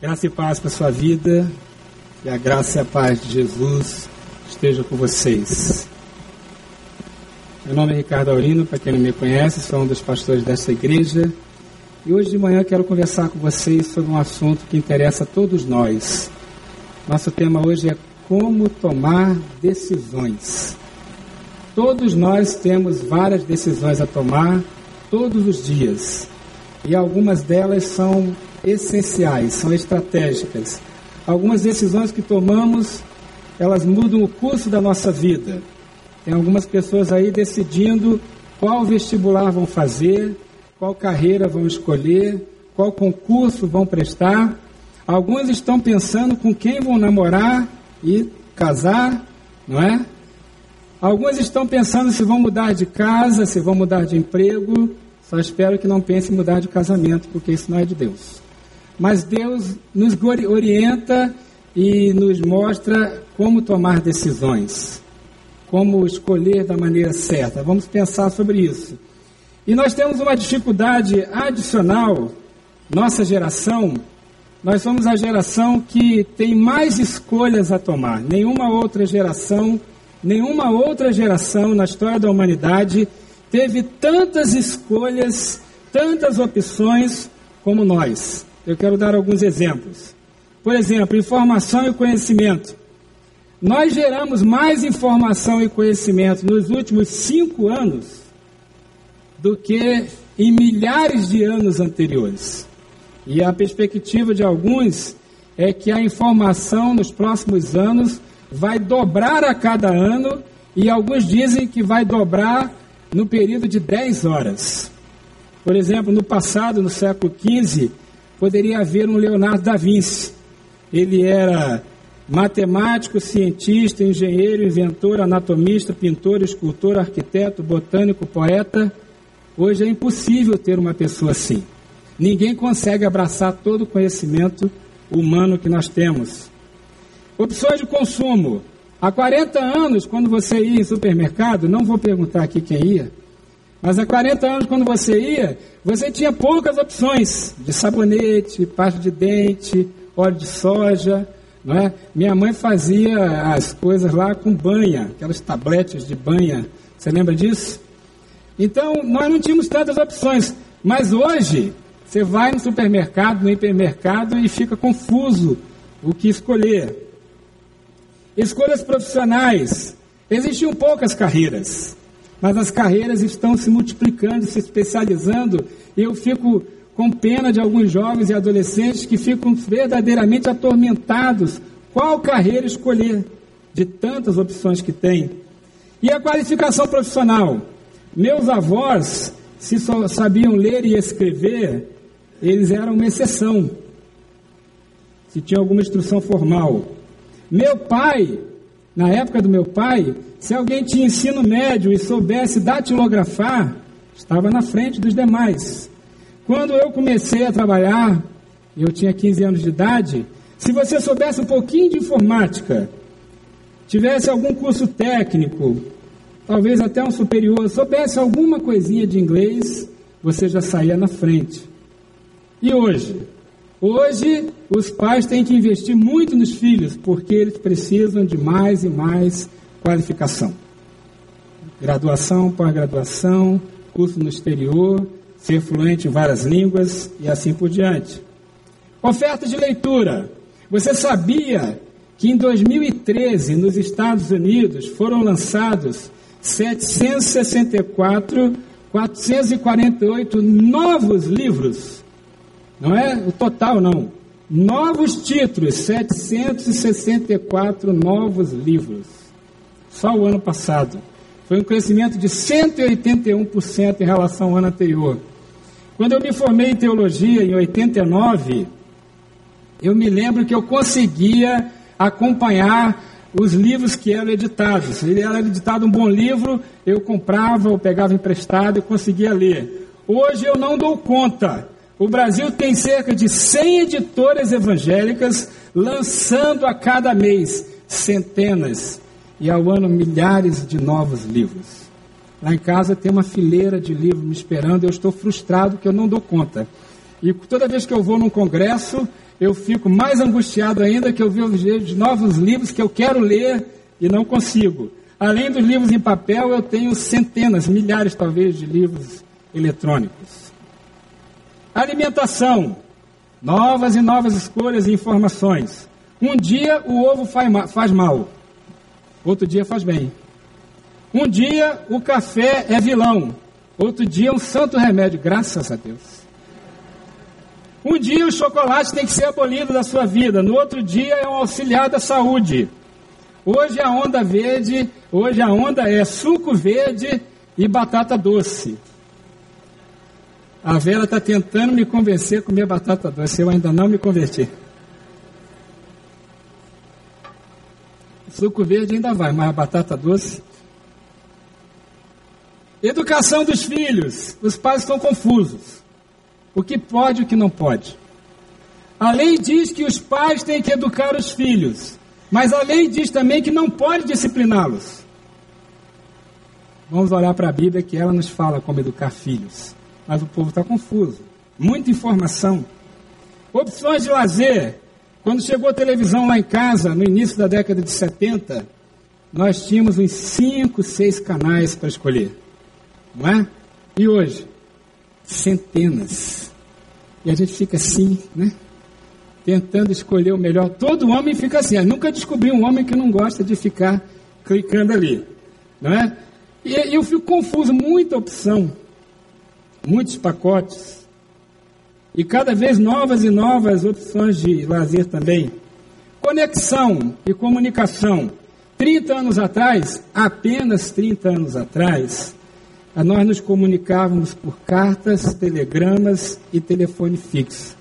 Graça e paz para sua vida. E a graça e a paz de Jesus esteja com vocês. Meu nome é Ricardo Aurino, para quem não me conhece, sou um dos pastores desta igreja. E hoje de manhã quero conversar com vocês sobre um assunto que interessa a todos nós. Nosso tema hoje é como tomar decisões. Todos nós temos várias decisões a tomar todos os dias. E algumas delas são essenciais, são estratégicas. Algumas decisões que tomamos, elas mudam o curso da nossa vida. Tem algumas pessoas aí decidindo qual vestibular vão fazer, qual carreira vão escolher, qual concurso vão prestar. Alguns estão pensando com quem vão namorar e casar, não é? Alguns estão pensando se vão mudar de casa, se vão mudar de emprego. Só espero que não pense em mudar de casamento, porque isso não é de Deus. Mas Deus nos orienta e nos mostra como tomar decisões, como escolher da maneira certa. Vamos pensar sobre isso. E nós temos uma dificuldade adicional, nossa geração, nós somos a geração que tem mais escolhas a tomar. Nenhuma outra geração, nenhuma outra geração na história da humanidade teve tantas escolhas, tantas opções como nós. Eu quero dar alguns exemplos. Por exemplo, informação e conhecimento. Nós geramos mais informação e conhecimento nos últimos cinco anos do que em milhares de anos anteriores. E a perspectiva de alguns é que a informação nos próximos anos vai dobrar a cada ano e alguns dizem que vai dobrar no período de 10 horas. Por exemplo, no passado, no século XV, poderia haver um Leonardo da Vinci. Ele era matemático, cientista, engenheiro, inventor, anatomista, pintor, escultor, arquiteto, botânico, poeta. Hoje é impossível ter uma pessoa assim. Ninguém consegue abraçar todo o conhecimento humano que nós temos. Opções de consumo. Há 40 anos, quando você ia em supermercado, não vou perguntar aqui quem ia, mas há 40 anos, quando você ia, você tinha poucas opções de sabonete, pasta de dente, óleo de soja. Não é? Minha mãe fazia as coisas lá com banha, aquelas tabletes de banha. Você lembra disso? Então, nós não tínhamos tantas opções. Mas hoje, você vai no supermercado, no hipermercado e fica confuso o que escolher. Escolhas profissionais. Existiam poucas carreiras mas as carreiras estão se multiplicando, se especializando, e eu fico com pena de alguns jovens e adolescentes que ficam verdadeiramente atormentados. Qual carreira escolher? De tantas opções que tem. E a qualificação profissional? Meus avós, se só sabiam ler e escrever, eles eram uma exceção. Se tinha alguma instrução formal. Meu pai, na época do meu pai, se alguém tinha ensino médio e soubesse datilografar, estava na frente dos demais. Quando eu comecei a trabalhar, eu tinha 15 anos de idade, se você soubesse um pouquinho de informática, tivesse algum curso técnico, talvez até um superior, soubesse alguma coisinha de inglês, você já saía na frente. E hoje? Hoje, os pais têm que investir muito nos filhos, porque eles precisam de mais e mais qualificação. Graduação, pós-graduação, curso no exterior, ser fluente em várias línguas e assim por diante. Oferta de leitura. Você sabia que em 2013, nos Estados Unidos, foram lançados 764, 448 novos livros? Não é o total, não. Novos títulos, 764 novos livros só o ano passado. Foi um crescimento de 181% em relação ao ano anterior. Quando eu me formei em teologia em 89, eu me lembro que eu conseguia acompanhar os livros que eram editados. Ele era editado um bom livro, eu comprava ou pegava emprestado e conseguia ler. Hoje eu não dou conta. O Brasil tem cerca de 100 editoras evangélicas lançando a cada mês centenas e ao ano milhares de novos livros. Lá em casa tem uma fileira de livros me esperando, eu estou frustrado que eu não dou conta. E toda vez que eu vou num congresso, eu fico mais angustiado ainda que eu vejo novos livros que eu quero ler e não consigo. Além dos livros em papel, eu tenho centenas, milhares talvez de livros eletrônicos. Alimentação. Novas e novas escolhas e informações. Um dia o ovo faz mal, outro dia faz bem. Um dia o café é vilão, outro dia é um santo remédio, graças a Deus. Um dia o chocolate tem que ser abolido da sua vida, no outro dia é um auxiliar da saúde. Hoje a onda verde, hoje a onda é suco verde e batata doce. A Vera está tentando me convencer a comer batata doce, eu ainda não me converti. Suco verde ainda vai, mas a batata doce. Educação dos filhos. Os pais estão confusos. O que pode e o que não pode. A lei diz que os pais têm que educar os filhos, mas a lei diz também que não pode discipliná-los. Vamos olhar para a Bíblia que ela nos fala como educar filhos. Mas o povo está confuso. Muita informação. Opções de lazer. Quando chegou a televisão lá em casa, no início da década de 70, nós tínhamos uns 5, 6 canais para escolher. Não é? E hoje? Centenas. E a gente fica assim, né? Tentando escolher o melhor. Todo homem fica assim. Eu nunca descobri um homem que não gosta de ficar clicando ali. Não é? E, e eu fico confuso, muita opção, muitos pacotes. E cada vez novas e novas opções de lazer também. Conexão e comunicação. 30 anos atrás, apenas 30 anos atrás, nós nos comunicávamos por cartas, telegramas e telefone fixo.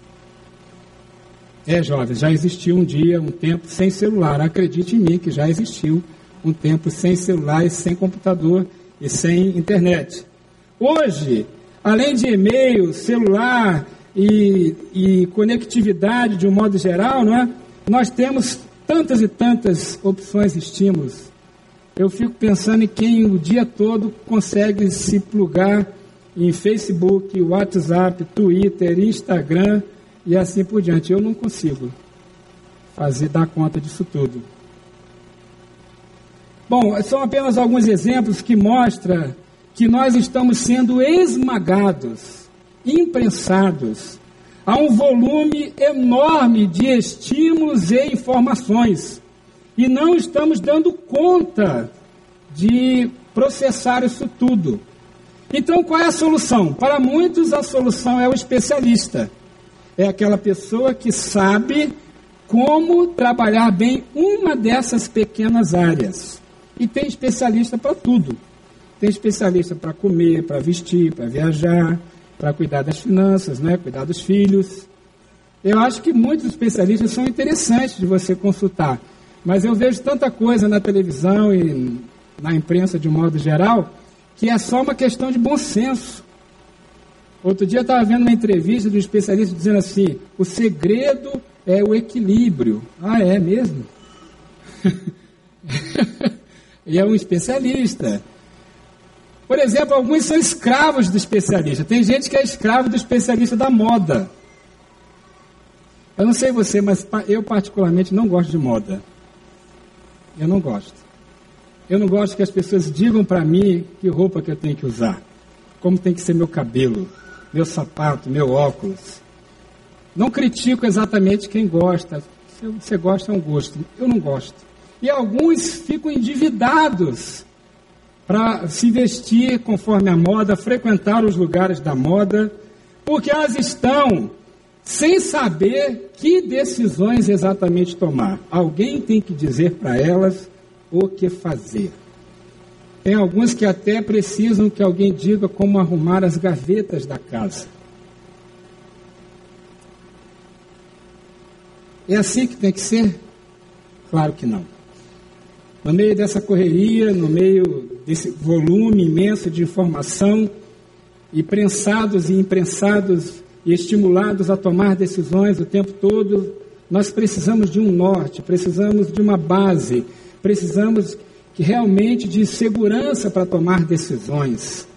É, jovens, já existiu um dia, um tempo sem celular. Acredite em mim que já existiu um tempo sem celular e sem computador e sem internet. Hoje, além de e-mail, celular e, e conectividade de um modo geral, não é? nós temos tantas e tantas opções e estímulos eu fico pensando em quem o dia todo consegue se plugar em Facebook, WhatsApp, Twitter, Instagram e assim por diante. Eu não consigo fazer dar conta disso tudo. Bom, são apenas alguns exemplos que mostram que nós estamos sendo esmagados, imprensados a um volume enorme de estímulos e informações e não estamos dando conta de processar isso tudo. Então, qual é a solução? Para muitos, a solução é o especialista. É aquela pessoa que sabe como trabalhar bem uma dessas pequenas áreas. E tem especialista para tudo. Tem especialista para comer, para vestir, para viajar, para cuidar das finanças, né? cuidar dos filhos. Eu acho que muitos especialistas são interessantes de você consultar. Mas eu vejo tanta coisa na televisão e na imprensa de um modo geral que é só uma questão de bom senso. Outro dia eu estava vendo uma entrevista de um especialista dizendo assim: o segredo é o equilíbrio. Ah, é mesmo? e é um especialista. Por exemplo, alguns são escravos do especialista. Tem gente que é escravo do especialista da moda. Eu não sei você, mas eu particularmente não gosto de moda. Eu não gosto. Eu não gosto que as pessoas digam para mim que roupa que eu tenho que usar, como tem que ser meu cabelo, meu sapato, meu óculos. Não critico exatamente quem gosta. Se você gosta, é um gosto. Eu não gosto. E alguns ficam endividados para se vestir conforme a moda, frequentar os lugares da moda, porque elas estão sem saber que decisões exatamente tomar. Alguém tem que dizer para elas o que fazer. Tem alguns que até precisam que alguém diga como arrumar as gavetas da casa. É assim que tem que ser? Claro que não. No meio dessa correria, no meio desse volume imenso de informação, e prensados e imprensados e estimulados a tomar decisões o tempo todo, nós precisamos de um norte, precisamos de uma base, precisamos que realmente de segurança para tomar decisões.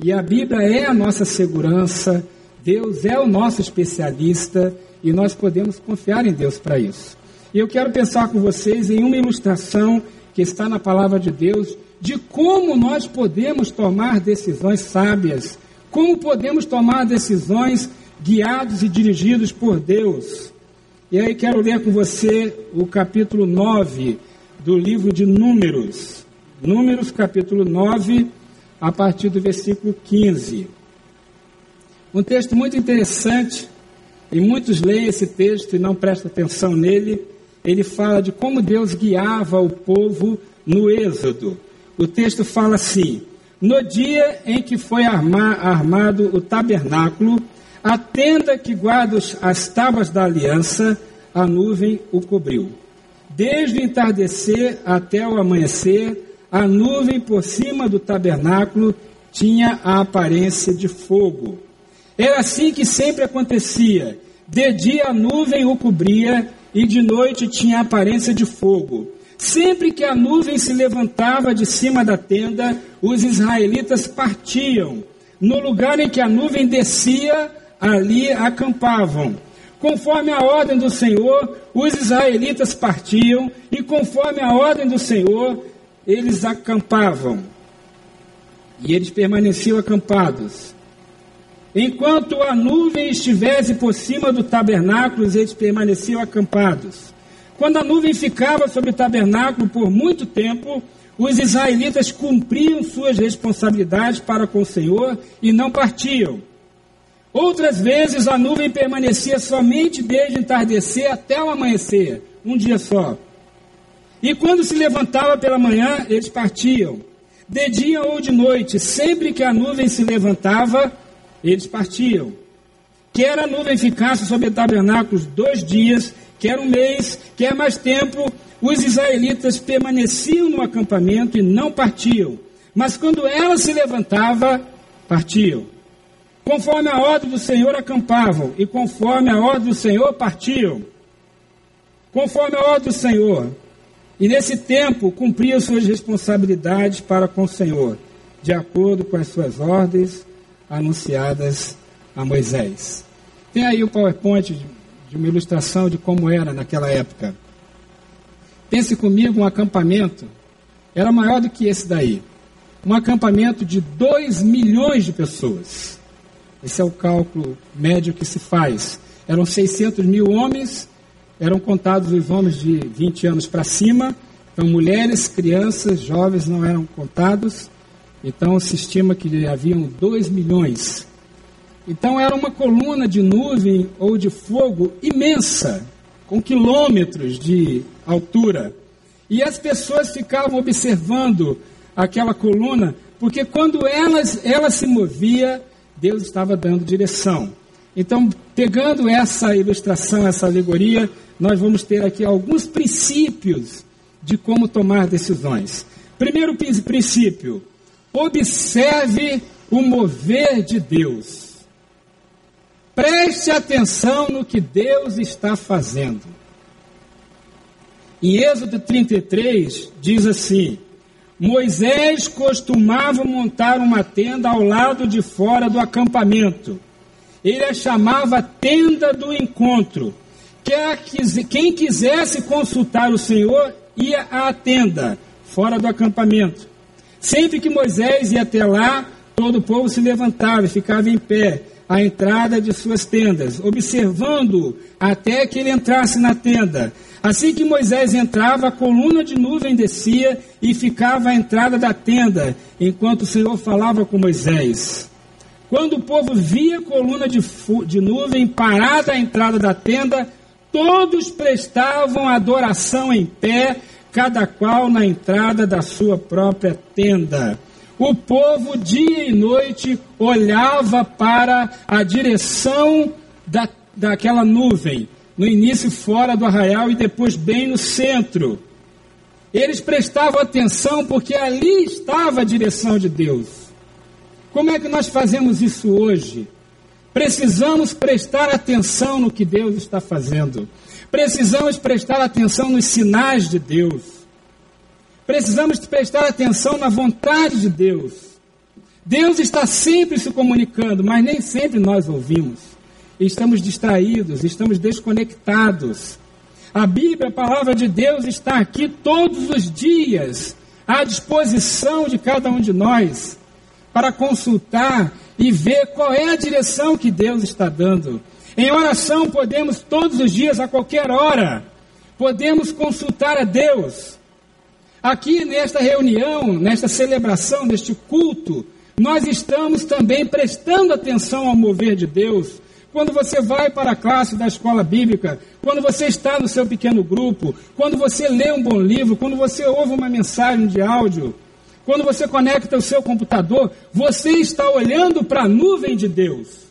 E a Bíblia é a nossa segurança Deus é o nosso especialista e nós podemos confiar em Deus para isso. E eu quero pensar com vocês em uma ilustração que está na palavra de Deus de como nós podemos tomar decisões sábias, como podemos tomar decisões guiados e dirigidos por Deus. E aí quero ler com você o capítulo 9 do livro de Números. Números, capítulo 9, a partir do versículo 15. Um texto muito interessante, e muitos leem esse texto e não prestam atenção nele. Ele fala de como Deus guiava o povo no Êxodo. O texto fala assim: No dia em que foi armado o tabernáculo, a tenda que guarda as tábuas da aliança, a nuvem o cobriu. Desde o entardecer até o amanhecer, a nuvem por cima do tabernáculo tinha a aparência de fogo. Era assim que sempre acontecia. De dia a nuvem o cobria e de noite tinha a aparência de fogo. Sempre que a nuvem se levantava de cima da tenda, os israelitas partiam. No lugar em que a nuvem descia, ali acampavam. Conforme a ordem do Senhor, os israelitas partiam, e conforme a ordem do Senhor, eles acampavam. E eles permaneciam acampados. Enquanto a nuvem estivesse por cima do tabernáculo, eles permaneciam acampados. Quando a nuvem ficava sobre o tabernáculo por muito tempo, os israelitas cumpriam suas responsabilidades para com o Senhor e não partiam. Outras vezes a nuvem permanecia somente desde entardecer até o amanhecer, um dia só. E quando se levantava pela manhã, eles partiam. De dia ou de noite, sempre que a nuvem se levantava, eles partiam. Quer a nuvem ficasse sobre o tabernáculo dois dias, quer um mês, quer mais tempo, os israelitas permaneciam no acampamento e não partiam. Mas quando ela se levantava, partiam. Conforme a ordem do Senhor acampavam, e conforme a ordem do Senhor partiam. Conforme a ordem do Senhor. E nesse tempo cumpriam suas responsabilidades para com o Senhor, de acordo com as suas ordens anunciadas a Moisés. Tem aí o PowerPoint de uma ilustração de como era naquela época. Pense comigo, um acampamento era maior do que esse daí. Um acampamento de 2 milhões de pessoas. Esse é o cálculo médio que se faz. Eram 600 mil homens, eram contados os homens de 20 anos para cima, então mulheres, crianças, jovens não eram contados, então se estima que haviam 2 milhões. Então era uma coluna de nuvem ou de fogo imensa, com quilômetros de altura. E as pessoas ficavam observando aquela coluna, porque quando elas, ela se movia, Deus estava dando direção. Então, pegando essa ilustração, essa alegoria, nós vamos ter aqui alguns princípios de como tomar decisões. Primeiro princípio: observe o mover de Deus. Preste atenção no que Deus está fazendo. Em Êxodo 33, diz assim: Moisés costumava montar uma tenda ao lado de fora do acampamento. Ele a chamava tenda do encontro. Quem quisesse consultar o Senhor ia à tenda, fora do acampamento. Sempre que Moisés ia até lá, todo o povo se levantava e ficava em pé à entrada de suas tendas, observando até que ele entrasse na tenda. Assim que Moisés entrava, a coluna de nuvem descia e ficava à entrada da tenda, enquanto o Senhor falava com Moisés. Quando o povo via a coluna de, de nuvem parada à entrada da tenda, todos prestavam adoração em pé, cada qual na entrada da sua própria tenda. O povo, dia e noite, olhava para a direção da, daquela nuvem no início fora do arraial e depois bem no centro. Eles prestavam atenção porque ali estava a direção de Deus. Como é que nós fazemos isso hoje? Precisamos prestar atenção no que Deus está fazendo. Precisamos prestar atenção nos sinais de Deus. Precisamos prestar atenção na vontade de Deus. Deus está sempre se comunicando, mas nem sempre nós ouvimos. Estamos distraídos, estamos desconectados. A Bíblia, a palavra de Deus, está aqui todos os dias, à disposição de cada um de nós, para consultar e ver qual é a direção que Deus está dando. Em oração podemos todos os dias, a qualquer hora, podemos consultar a Deus. Aqui nesta reunião, nesta celebração, neste culto, nós estamos também prestando atenção ao mover de Deus. Quando você vai para a classe da escola bíblica, quando você está no seu pequeno grupo, quando você lê um bom livro, quando você ouve uma mensagem de áudio, quando você conecta o seu computador, você está olhando para a nuvem de Deus.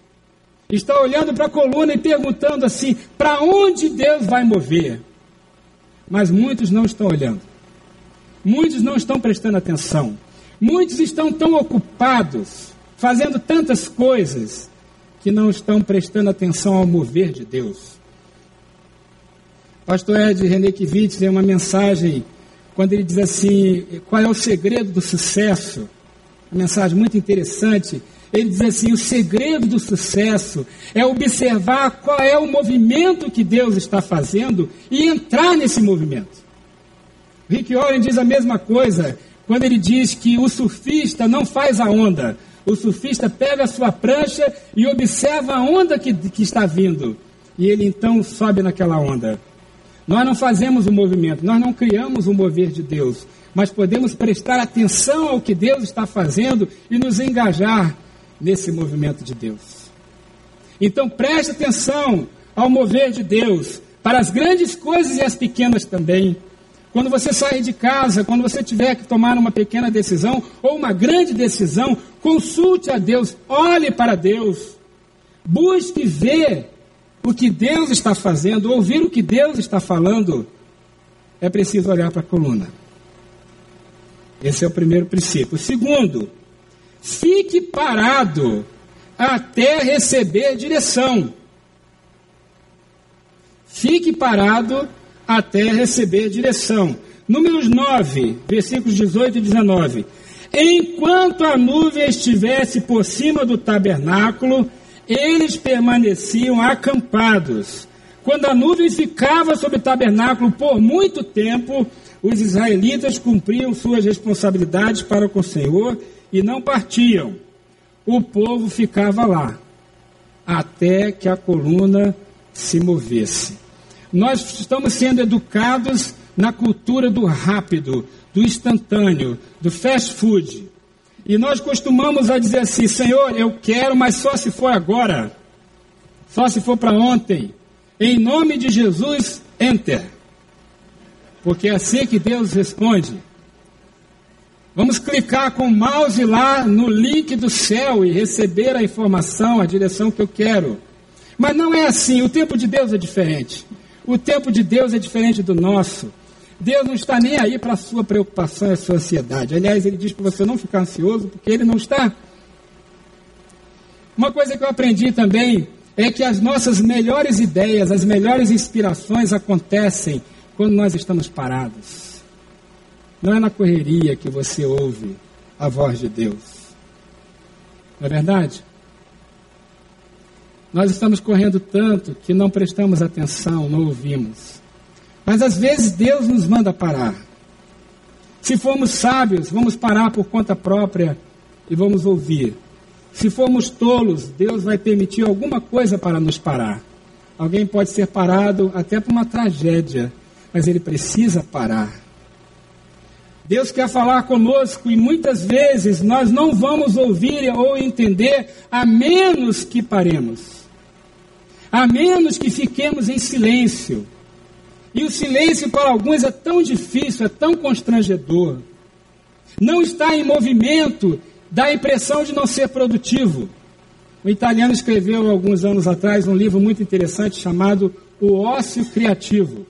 Está olhando para a coluna e perguntando assim: para onde Deus vai mover? Mas muitos não estão olhando. Muitos não estão prestando atenção. Muitos estão tão ocupados, fazendo tantas coisas, que não estão prestando atenção ao mover de Deus. Pastor Ed René Kivitz tem uma mensagem quando ele diz assim: qual é o segredo do sucesso? Uma mensagem muito interessante. Ele diz assim: o segredo do sucesso é observar qual é o movimento que Deus está fazendo e entrar nesse movimento. Rick Warren diz a mesma coisa quando ele diz que o surfista não faz a onda, o surfista pega a sua prancha e observa a onda que, que está vindo, e ele então sobe naquela onda. Nós não fazemos o movimento, nós não criamos o mover de Deus, mas podemos prestar atenção ao que Deus está fazendo e nos engajar nesse movimento de Deus. Então preste atenção ao mover de Deus, para as grandes coisas e as pequenas também. Quando você sair de casa, quando você tiver que tomar uma pequena decisão ou uma grande decisão, consulte a Deus, olhe para Deus, busque ver o que Deus está fazendo, ouvir o que Deus está falando. É preciso olhar para a coluna. Esse é o primeiro princípio. Segundo, fique parado até receber direção. Fique parado até receber direção. Números 9, versículos 18 e 19. Enquanto a nuvem estivesse por cima do tabernáculo, eles permaneciam acampados. Quando a nuvem ficava sobre o tabernáculo por muito tempo, os israelitas cumpriam suas responsabilidades para com o Senhor e não partiam. O povo ficava lá, até que a coluna se movesse. Nós estamos sendo educados na cultura do rápido, do instantâneo, do fast food. E nós costumamos a dizer assim: Senhor, eu quero, mas só se for agora, só se for para ontem. Em nome de Jesus, enter. Porque é assim que Deus responde. Vamos clicar com o mouse lá no link do céu e receber a informação, a direção que eu quero. Mas não é assim, o tempo de Deus é diferente. O tempo de Deus é diferente do nosso. Deus não está nem aí para a sua preocupação e a sua ansiedade. Aliás, ele diz para você não ficar ansioso, porque ele não está. Uma coisa que eu aprendi também é que as nossas melhores ideias, as melhores inspirações acontecem quando nós estamos parados. Não é na correria que você ouve a voz de Deus. Não é verdade? Nós estamos correndo tanto que não prestamos atenção, não ouvimos. Mas às vezes Deus nos manda parar. Se formos sábios, vamos parar por conta própria e vamos ouvir. Se formos tolos, Deus vai permitir alguma coisa para nos parar. Alguém pode ser parado até por uma tragédia, mas ele precisa parar. Deus quer falar conosco e muitas vezes nós não vamos ouvir ou entender a menos que paremos a menos que fiquemos em silêncio. E o silêncio para alguns é tão difícil, é tão constrangedor. Não está em movimento, dá a impressão de não ser produtivo. O italiano escreveu alguns anos atrás um livro muito interessante chamado O Ócio Criativo.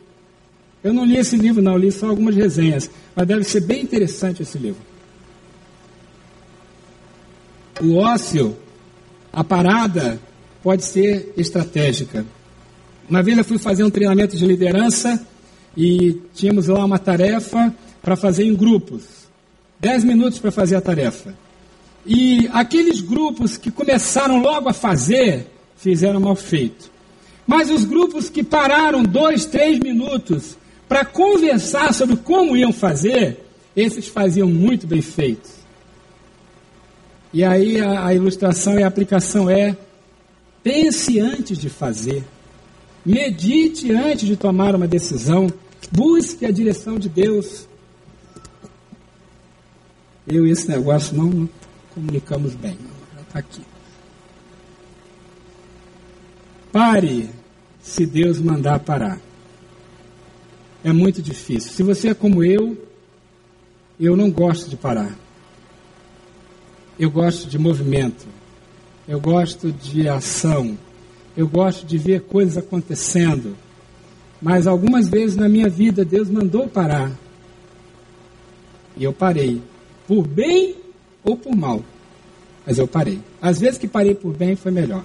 Eu não li esse livro, não, li só algumas resenhas, mas deve ser bem interessante esse livro. O ócio, a parada, pode ser estratégica. Uma vez eu fui fazer um treinamento de liderança e tínhamos lá uma tarefa para fazer em grupos. Dez minutos para fazer a tarefa. E aqueles grupos que começaram logo a fazer, fizeram mal feito. Mas os grupos que pararam dois, três minutos para conversar sobre como iam fazer, esses faziam muito bem feito. E aí a, a ilustração e a aplicação é: pense antes de fazer, medite antes de tomar uma decisão, busque a direção de Deus. Eu e esse negócio não comunicamos bem. Está aqui. Pare se Deus mandar parar. É muito difícil. Se você é como eu, eu não gosto de parar. Eu gosto de movimento. Eu gosto de ação. Eu gosto de ver coisas acontecendo. Mas algumas vezes na minha vida Deus mandou parar. E eu parei. Por bem ou por mal. Mas eu parei. Às vezes que parei por bem foi melhor.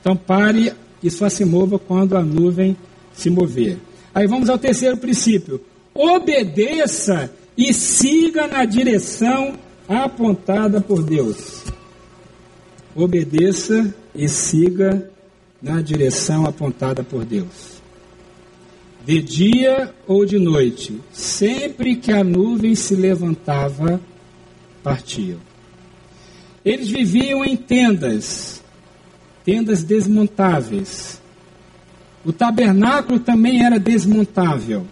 Então pare e só se mova quando a nuvem se mover. Aí vamos ao terceiro princípio. Obedeça e siga na direção apontada por Deus. Obedeça e siga na direção apontada por Deus. De dia ou de noite, sempre que a nuvem se levantava, partiam. Eles viviam em tendas, tendas desmontáveis. O tabernáculo também era desmontável.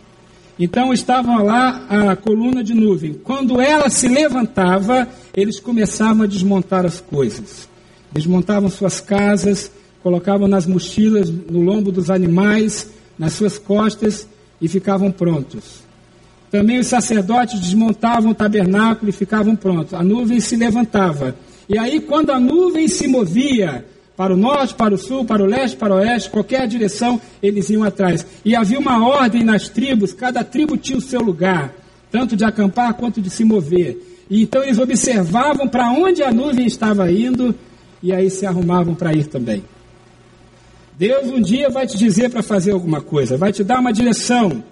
Então estava lá a coluna de nuvem. Quando ela se levantava, eles começavam a desmontar as coisas. Desmontavam suas casas, colocavam nas mochilas, no lombo dos animais, nas suas costas e ficavam prontos. Também os sacerdotes desmontavam o tabernáculo e ficavam prontos. A nuvem se levantava. E aí, quando a nuvem se movia para o norte, para o sul, para o leste, para o oeste, qualquer direção, eles iam atrás. E havia uma ordem nas tribos, cada tribo tinha o seu lugar, tanto de acampar quanto de se mover. E então eles observavam para onde a nuvem estava indo e aí se arrumavam para ir também. Deus um dia vai te dizer para fazer alguma coisa, vai te dar uma direção.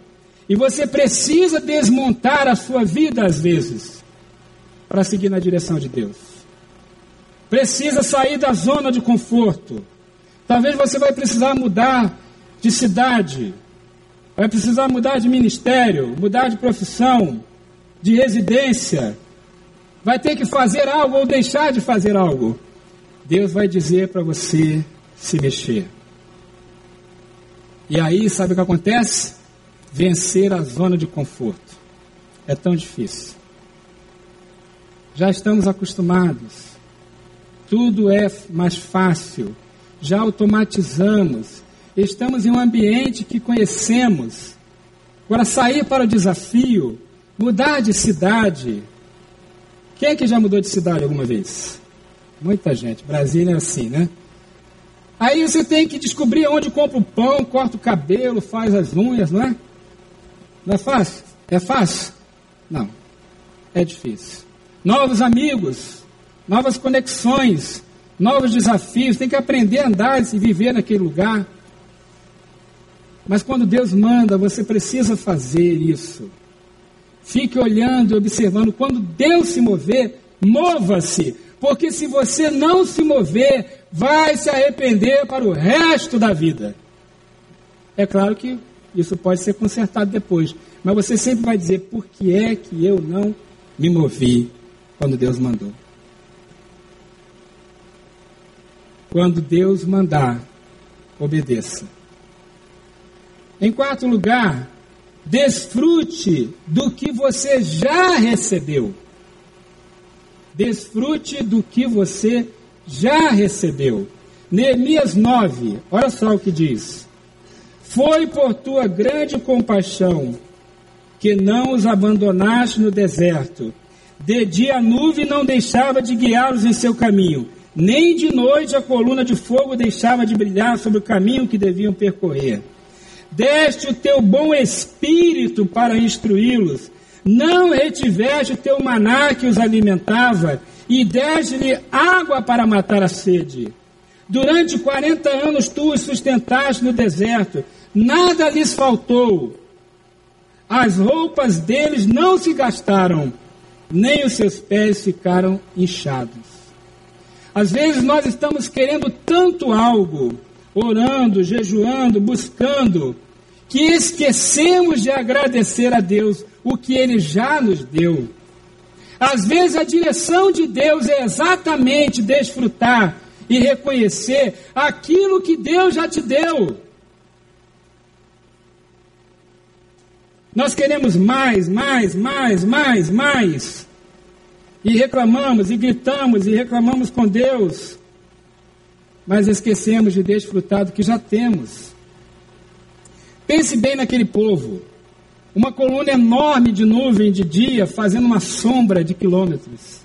E você precisa desmontar a sua vida às vezes para seguir na direção de Deus. Precisa sair da zona de conforto. Talvez você vai precisar mudar de cidade, vai precisar mudar de ministério, mudar de profissão, de residência. Vai ter que fazer algo ou deixar de fazer algo. Deus vai dizer para você se mexer. E aí, sabe o que acontece? Vencer a zona de conforto. É tão difícil. Já estamos acostumados tudo é mais fácil, já automatizamos, estamos em um ambiente que conhecemos. Agora, sair para o desafio, mudar de cidade. Quem é que já mudou de cidade alguma vez? Muita gente. Brasília é assim, né? Aí você tem que descobrir onde compra o pão, corta o cabelo, faz as unhas, não é? Não é fácil? É fácil? Não. É difícil. Novos amigos, novas conexões, novos desafios, tem que aprender a andar e viver naquele lugar. Mas quando Deus manda, você precisa fazer isso. Fique olhando e observando. Quando Deus se mover, mova-se. Porque se você não se mover, vai se arrepender para o resto da vida. É claro que isso pode ser consertado depois. Mas você sempre vai dizer: por que é que eu não me movi quando Deus mandou? Quando Deus mandar, obedeça. Em quarto lugar, desfrute do que você já recebeu. Desfrute do que você já recebeu. Neemias 9, olha só o que diz. Foi por tua grande compaixão que não os abandonaste no deserto. De dia a nuvem não deixava de guiá-los em seu caminho nem de noite a coluna de fogo deixava de brilhar sobre o caminho que deviam percorrer. Deste o teu bom espírito para instruí-los, não retiveste o teu maná que os alimentava, e deste-lhe água para matar a sede. Durante quarenta anos tu os sustentaste no deserto, nada lhes faltou. As roupas deles não se gastaram, nem os seus pés ficaram inchados. Às vezes nós estamos querendo tanto algo, orando, jejuando, buscando, que esquecemos de agradecer a Deus o que Ele já nos deu. Às vezes a direção de Deus é exatamente desfrutar e reconhecer aquilo que Deus já te deu. Nós queremos mais, mais, mais, mais, mais. E reclamamos, e gritamos, e reclamamos com Deus. Mas esquecemos de desfrutar do que já temos. Pense bem naquele povo. Uma coluna enorme de nuvem de dia fazendo uma sombra de quilômetros.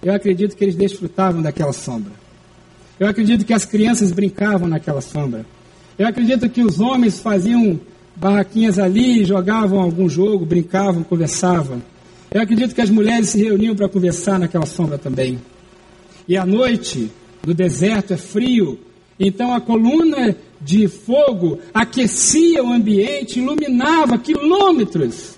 Eu acredito que eles desfrutavam daquela sombra. Eu acredito que as crianças brincavam naquela sombra. Eu acredito que os homens faziam barraquinhas ali, jogavam algum jogo, brincavam, conversavam. Eu acredito que as mulheres se reuniam para conversar naquela sombra também. E à noite, no deserto, é frio. Então a coluna de fogo aquecia o ambiente, iluminava quilômetros.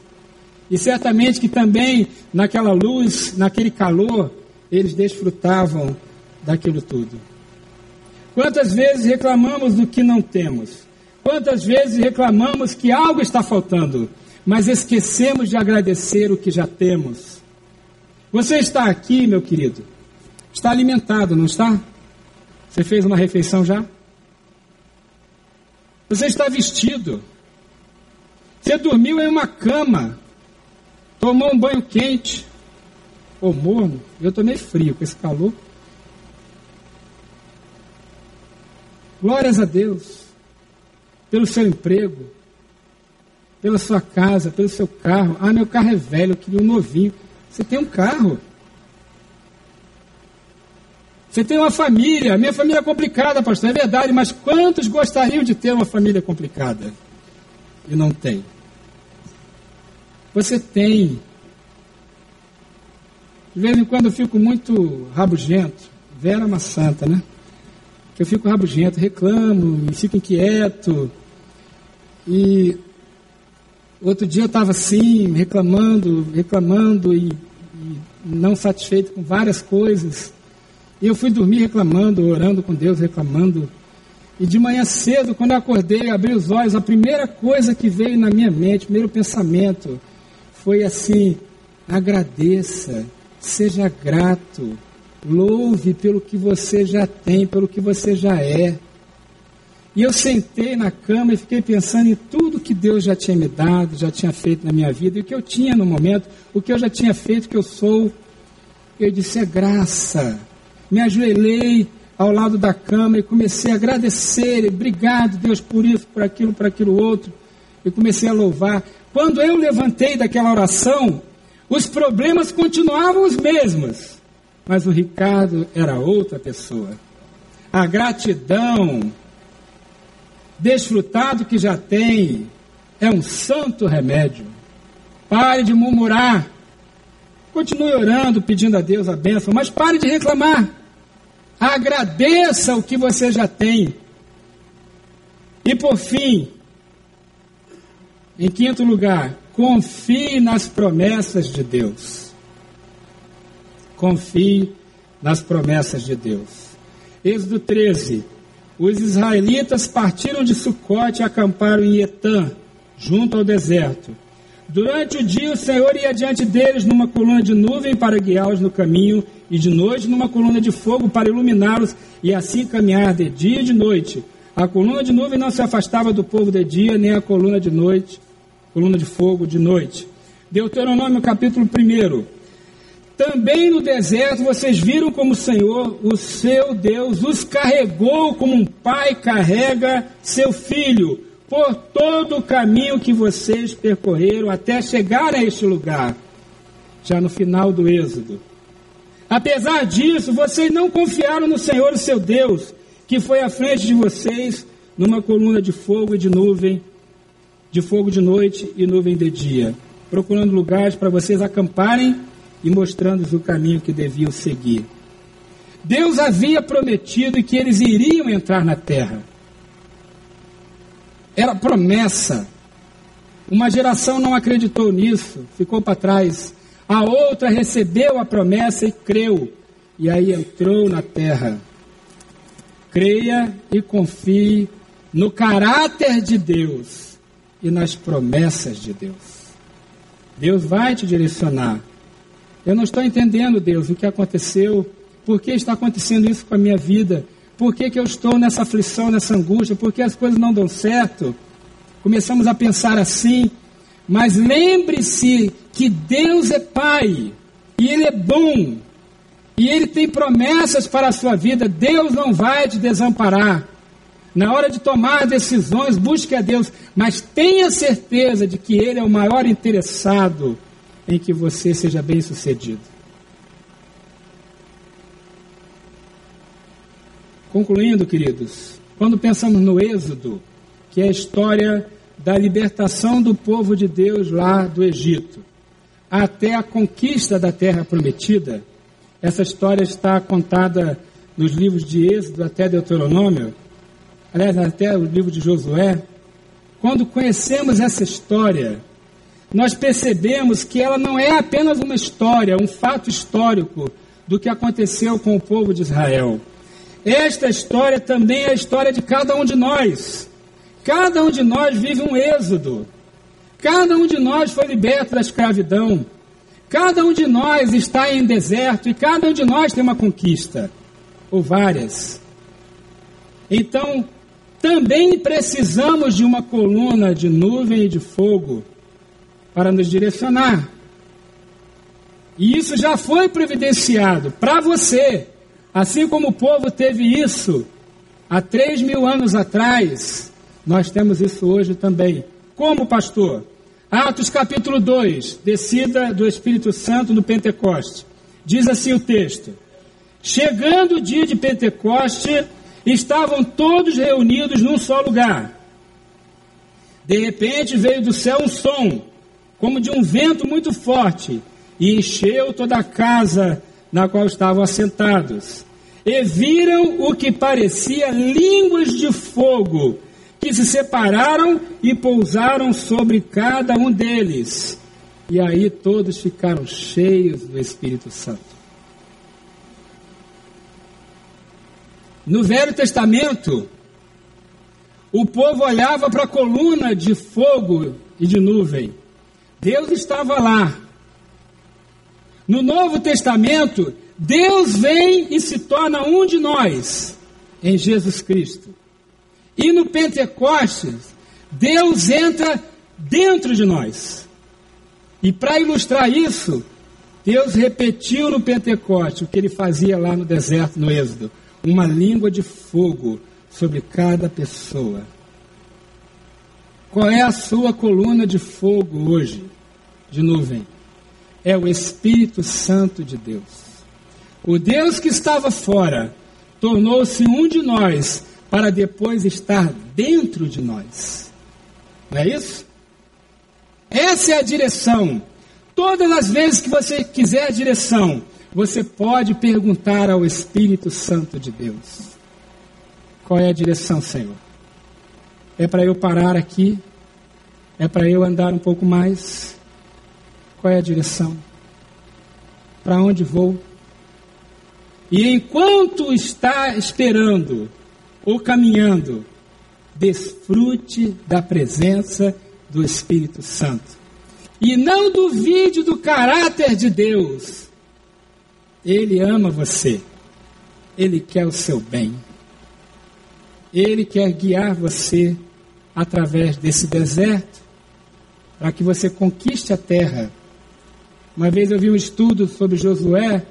E certamente que também naquela luz, naquele calor, eles desfrutavam daquilo tudo. Quantas vezes reclamamos do que não temos? Quantas vezes reclamamos que algo está faltando, mas esquecemos de agradecer o que já temos? Você está aqui, meu querido, está alimentado, não está? Você fez uma refeição já? Você está vestido. Você dormiu em uma cama. Tomou um banho quente. Ou morno. Eu tomei frio com esse calor. Glórias a Deus pelo seu emprego, pela sua casa, pelo seu carro. Ah, meu carro é velho, eu queria um novinho. Você tem um carro. Você tem uma família. Minha família é complicada, pastor, é verdade, mas quantos gostariam de ter uma família complicada? E não tem. Você tem. De vez em quando eu fico muito rabugento. Vera é uma santa, né? que eu fico rabugento, reclamo, fico inquieto. E outro dia eu estava assim, reclamando, reclamando e, e, não satisfeito com várias coisas. E eu fui dormir reclamando, orando com Deus, reclamando. E de manhã cedo, quando eu acordei, abri os olhos, a primeira coisa que veio na minha mente, o primeiro pensamento, foi assim: agradeça, seja grato, Louve pelo que você já tem, pelo que você já é. E eu sentei na cama e fiquei pensando em tudo que Deus já tinha me dado, já tinha feito na minha vida, e o que eu tinha no momento, o que eu já tinha feito, que eu sou. Eu disse: é graça. Me ajoelhei ao lado da cama e comecei a agradecer, obrigado Deus por isso, por aquilo, por aquilo outro. E comecei a louvar. Quando eu levantei daquela oração, os problemas continuavam os mesmos mas o Ricardo era outra pessoa. A gratidão, desfrutado que já tem, é um santo remédio. Pare de murmurar. Continue orando, pedindo a Deus a bênção, mas pare de reclamar. Agradeça o que você já tem. E por fim, em quinto lugar, confie nas promessas de Deus confie nas promessas de Deus. Êxodo 13. Os israelitas partiram de Sucote e acamparam em Etã, junto ao deserto. Durante o dia, o Senhor ia diante deles numa coluna de nuvem para guiá-los no caminho, e de noite numa coluna de fogo para iluminá-los, e assim caminhar de dia e de noite. A coluna de nuvem não se afastava do povo de dia, nem a coluna de noite, coluna de fogo de noite. Deuteronômio capítulo 1. Também no deserto vocês viram como o Senhor, o seu Deus, os carregou como um pai carrega seu filho por todo o caminho que vocês percorreram até chegar a este lugar, já no final do Êxodo. Apesar disso, vocês não confiaram no Senhor, o seu Deus, que foi à frente de vocês numa coluna de fogo e de nuvem, de fogo de noite e nuvem de dia, procurando lugares para vocês acamparem e mostrando-lhes o caminho que deviam seguir. Deus havia prometido que eles iriam entrar na terra. Era promessa. Uma geração não acreditou nisso, ficou para trás. A outra recebeu a promessa e creu, e aí entrou na terra. Creia e confie no caráter de Deus e nas promessas de Deus. Deus vai te direcionar. Eu não estou entendendo, Deus, o que aconteceu, por que está acontecendo isso com a minha vida, por que, que eu estou nessa aflição, nessa angústia, por que as coisas não dão certo. Começamos a pensar assim, mas lembre-se que Deus é Pai, e Ele é bom, e Ele tem promessas para a sua vida, Deus não vai te desamparar. Na hora de tomar decisões, busque a Deus, mas tenha certeza de que Ele é o maior interessado em que você seja bem sucedido. Concluindo, queridos, quando pensamos no Êxodo, que é a história da libertação do povo de Deus lá do Egito, até a conquista da terra prometida, essa história está contada nos livros de Êxodo até Deuteronômio aliás, até o livro de Josué, quando conhecemos essa história, nós percebemos que ela não é apenas uma história, um fato histórico do que aconteceu com o povo de Israel. Esta história também é a história de cada um de nós. Cada um de nós vive um êxodo. Cada um de nós foi liberto da escravidão. Cada um de nós está em deserto e cada um de nós tem uma conquista, ou várias. Então, também precisamos de uma coluna de nuvem e de fogo para nos direcionar. E isso já foi providenciado para você, assim como o povo teve isso há três mil anos atrás, nós temos isso hoje também. Como, pastor? Atos capítulo 2, descida do Espírito Santo no Pentecoste. Diz assim o texto: Chegando o dia de Pentecoste, estavam todos reunidos num só lugar. De repente veio do céu um som, como de um vento muito forte, e encheu toda a casa na qual estavam assentados. E viram o que parecia línguas de fogo, que se separaram e pousaram sobre cada um deles. E aí todos ficaram cheios do Espírito Santo. No Velho Testamento, o povo olhava para a coluna de fogo e de nuvem. Deus estava lá. No Novo Testamento, Deus vem e se torna um de nós em Jesus Cristo. E no Pentecostes, Deus entra dentro de nós. E para ilustrar isso, Deus repetiu no Pentecostes o que ele fazia lá no deserto, no Êxodo uma língua de fogo sobre cada pessoa. Qual é a sua coluna de fogo hoje, de nuvem? É o Espírito Santo de Deus. O Deus que estava fora tornou-se um de nós para depois estar dentro de nós. Não é isso? Essa é a direção. Todas as vezes que você quiser a direção, você pode perguntar ao Espírito Santo de Deus: qual é a direção, Senhor? É para eu parar aqui? É para eu andar um pouco mais? Qual é a direção? Para onde vou? E enquanto está esperando ou caminhando, desfrute da presença do Espírito Santo. E não duvide do caráter de Deus ele ama você. Ele quer o seu bem. Ele quer guiar você através desse deserto para que você conquiste a terra. Uma vez eu vi um estudo sobre Josué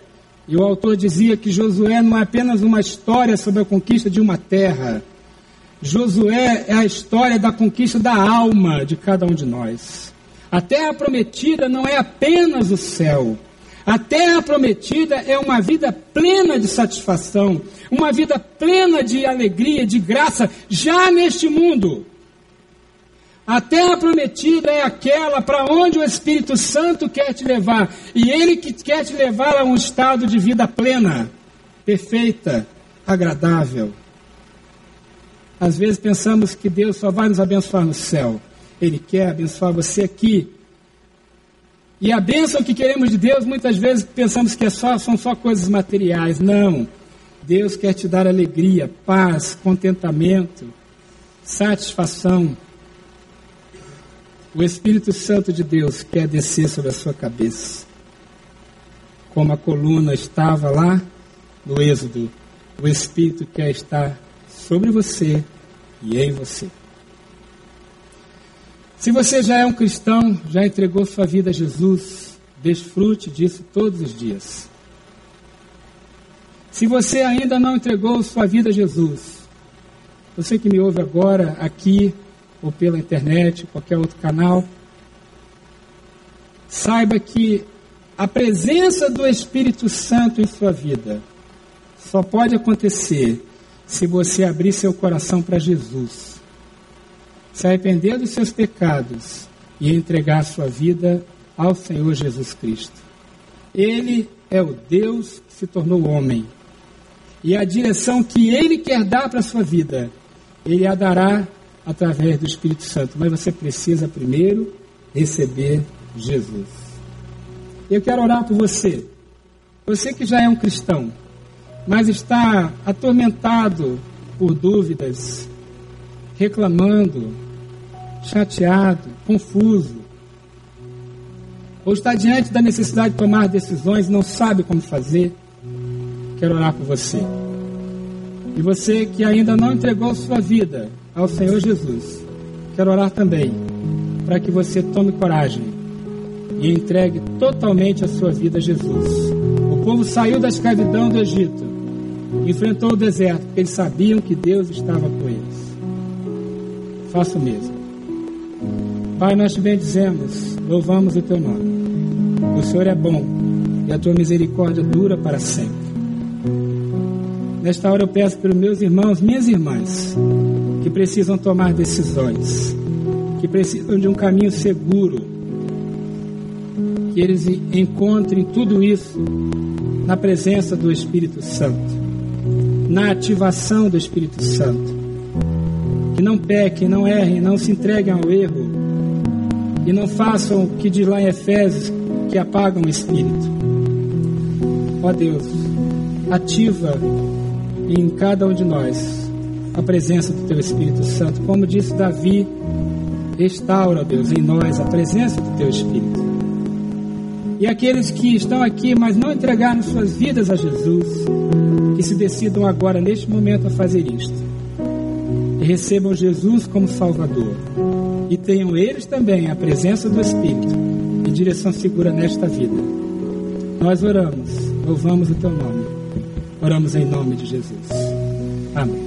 e o autor dizia que Josué não é apenas uma história sobre a conquista de uma terra. Josué é a história da conquista da alma de cada um de nós. A terra prometida não é apenas o céu, a terra prometida é uma vida plena de satisfação, uma vida plena de alegria, de graça, já neste mundo. A terra prometida é aquela para onde o Espírito Santo quer te levar, e ele que quer te levar a um estado de vida plena, perfeita, agradável. Às vezes pensamos que Deus só vai nos abençoar no céu. Ele quer abençoar você aqui, E a bênção que queremos de Deus, muitas vezes pensamos que é só, são só coisas materiais. Não. Deus quer te dar alegria, paz, contentamento, satisfação. O Espírito Santo de Deus quer descer sobre a sua cabeça. Como a coluna estava lá no Êxodo, o Espírito quer estar sobre você e em você. Se você já é um cristão, já entregou sua vida a Jesus, desfrute disso todos os dias. Se você ainda não entregou sua vida a Jesus, você que me ouve agora aqui ou pela internet, qualquer outro canal, saiba que a presença do Espírito Santo em sua vida só pode acontecer se você abrir seu coração para Jesus se arrepender dos seus pecados e entregar sua vida ao Senhor Jesus Cristo. Ele é o Deus que se tornou homem. E a direção que ele quer dar para a sua vida, ele a dará através do Espírito Santo. Mas você precisa primeiro receber Jesus. Eu quero orar por você. Você que já é um cristão, mas está atormentado por dúvidas, reclamando, chateado, confuso, ou está diante da necessidade de tomar decisões e não sabe como fazer, quero orar por você. E você que ainda não entregou sua vida ao Senhor Jesus, quero orar também para que você tome coragem e entregue totalmente a sua vida a Jesus. O povo saiu da escravidão do Egito, enfrentou o deserto, porque eles sabiam que Deus estava com eles. Faça o mesmo. Pai, nós te bendizemos, louvamos o teu nome. O Senhor é bom e a tua misericórdia dura para sempre. Nesta hora eu peço pelos meus irmãos, minhas irmãs, que precisam tomar decisões, que precisam de um caminho seguro, que eles encontrem tudo isso na presença do Espírito Santo, na ativação do Espírito Santo que não pequem, não errem, não se entreguem ao erro e não façam o que diz lá em Efésios, que apagam o espírito. Ó Deus, ativa em cada um de nós a presença do Teu Espírito Santo. Como disse Davi, restaura, Deus, em nós a presença do Teu Espírito. E aqueles que estão aqui, mas não entregaram suas vidas a Jesus, que se decidam agora, neste momento, a fazer isto recebam Jesus como Salvador e tenham eles também a presença do Espírito e direção segura nesta vida. Nós oramos, louvamos o teu nome. Oramos em nome de Jesus. Amém.